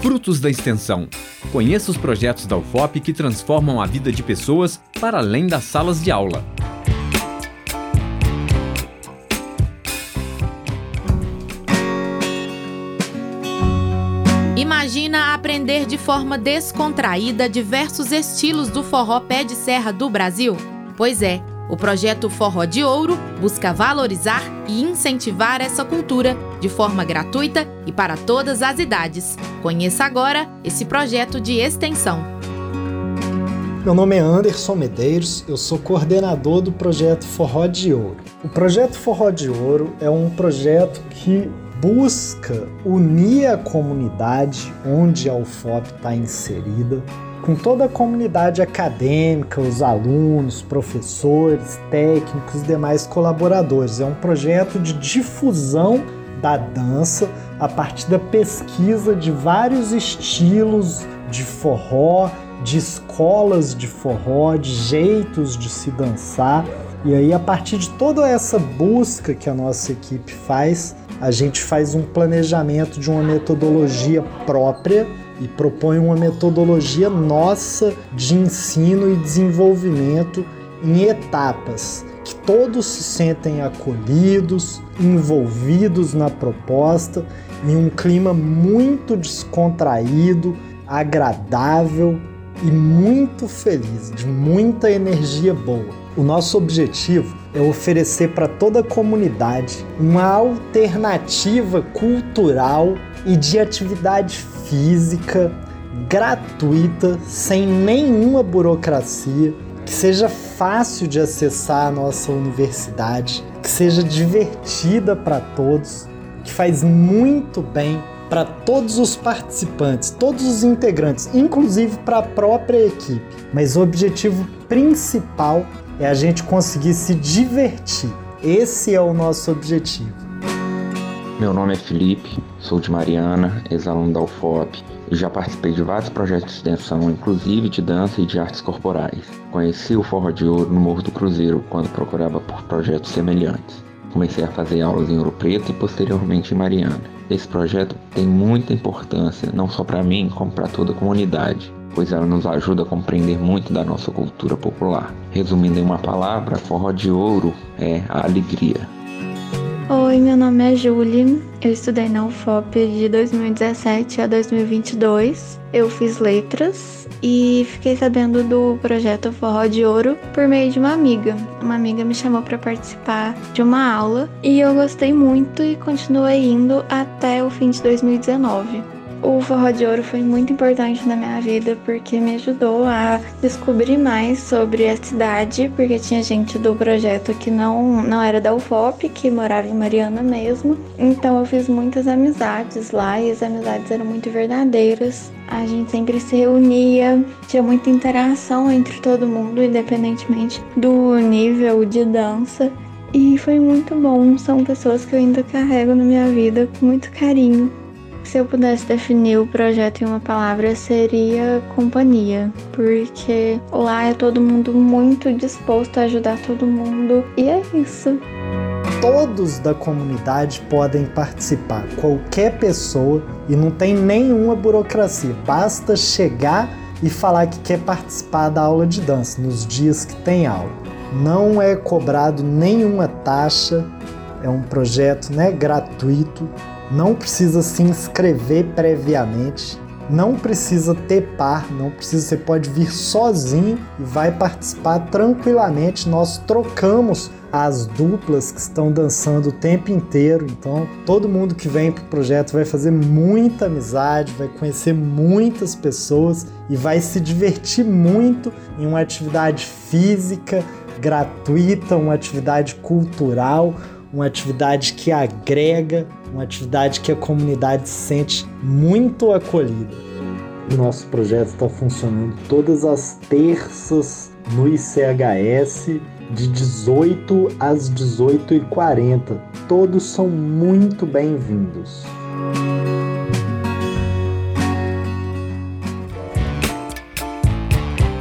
Frutos da Extensão. Conheça os projetos da UFOP que transformam a vida de pessoas para além das salas de aula. Imagina aprender de forma descontraída diversos estilos do forró pé de serra do Brasil? Pois é, o projeto Forró de Ouro busca valorizar e incentivar essa cultura de forma gratuita e para todas as idades. Conheça agora esse projeto de extensão. Meu nome é Anderson Medeiros, eu sou coordenador do projeto Forró de Ouro. O projeto Forró de Ouro é um projeto que busca unir a comunidade onde a UFOP está inserida com toda a comunidade acadêmica, os alunos, professores, técnicos e demais colaboradores. É um projeto de difusão da dança a partir da pesquisa de vários estilos de forró, de escolas de forró, de jeitos de se dançar. E aí, a partir de toda essa busca que a nossa equipe faz, a gente faz um planejamento de uma metodologia própria e propõe uma metodologia nossa de ensino e desenvolvimento em etapas, que todos se sentem acolhidos, envolvidos na proposta, em um clima muito descontraído, agradável e muito feliz, de muita energia boa. O nosso objetivo é oferecer para toda a comunidade uma alternativa cultural e de atividade física gratuita, sem nenhuma burocracia, que seja fácil de acessar a nossa universidade, que seja divertida para todos, que faz muito bem para todos os participantes, todos os integrantes, inclusive para a própria equipe. Mas o objetivo principal é a gente conseguir se divertir. Esse é o nosso objetivo. Meu nome é Felipe, sou de Mariana, ex-aluno da UFOP e já participei de vários projetos de extensão, inclusive de dança e de artes corporais. Conheci o Forró de Ouro no Morro do Cruzeiro quando procurava por projetos semelhantes. Comecei a fazer aulas em Ouro Preto e posteriormente em Mariana. Esse projeto tem muita importância, não só para mim, como para toda a comunidade, pois ela nos ajuda a compreender muito da nossa cultura popular. Resumindo em uma palavra, Forró de Ouro é a alegria. Oi, meu nome é Julie. Eu estudei na UFOP de 2017 a 2022. Eu fiz letras e fiquei sabendo do projeto Forró de Ouro por meio de uma amiga. Uma amiga me chamou para participar de uma aula e eu gostei muito e continuei indo até o fim de 2019. O Forró de Ouro foi muito importante na minha vida porque me ajudou a descobrir mais sobre a cidade, porque tinha gente do projeto que não, não era da UFOP, que morava em Mariana mesmo. Então eu fiz muitas amizades lá e as amizades eram muito verdadeiras. A gente sempre se reunia, tinha muita interação entre todo mundo, independentemente do nível de dança. E foi muito bom, são pessoas que eu ainda carrego na minha vida com muito carinho. Se eu pudesse definir o projeto em uma palavra, seria companhia, porque lá é todo mundo muito disposto a ajudar todo mundo e é isso. Todos da comunidade podem participar, qualquer pessoa, e não tem nenhuma burocracia, basta chegar e falar que quer participar da aula de dança nos dias que tem aula. Não é cobrado nenhuma taxa, é um projeto né, gratuito não precisa se inscrever previamente, não precisa ter par, não precisa, você pode vir sozinho e vai participar tranquilamente. Nós trocamos as duplas que estão dançando o tempo inteiro, então todo mundo que vem para o projeto vai fazer muita amizade, vai conhecer muitas pessoas e vai se divertir muito em uma atividade física gratuita, uma atividade cultural, uma atividade que agrega, uma atividade que a comunidade se sente muito acolhida. O nosso projeto está funcionando todas as terças no ICHS de 18 às 18h40. Todos são muito bem-vindos.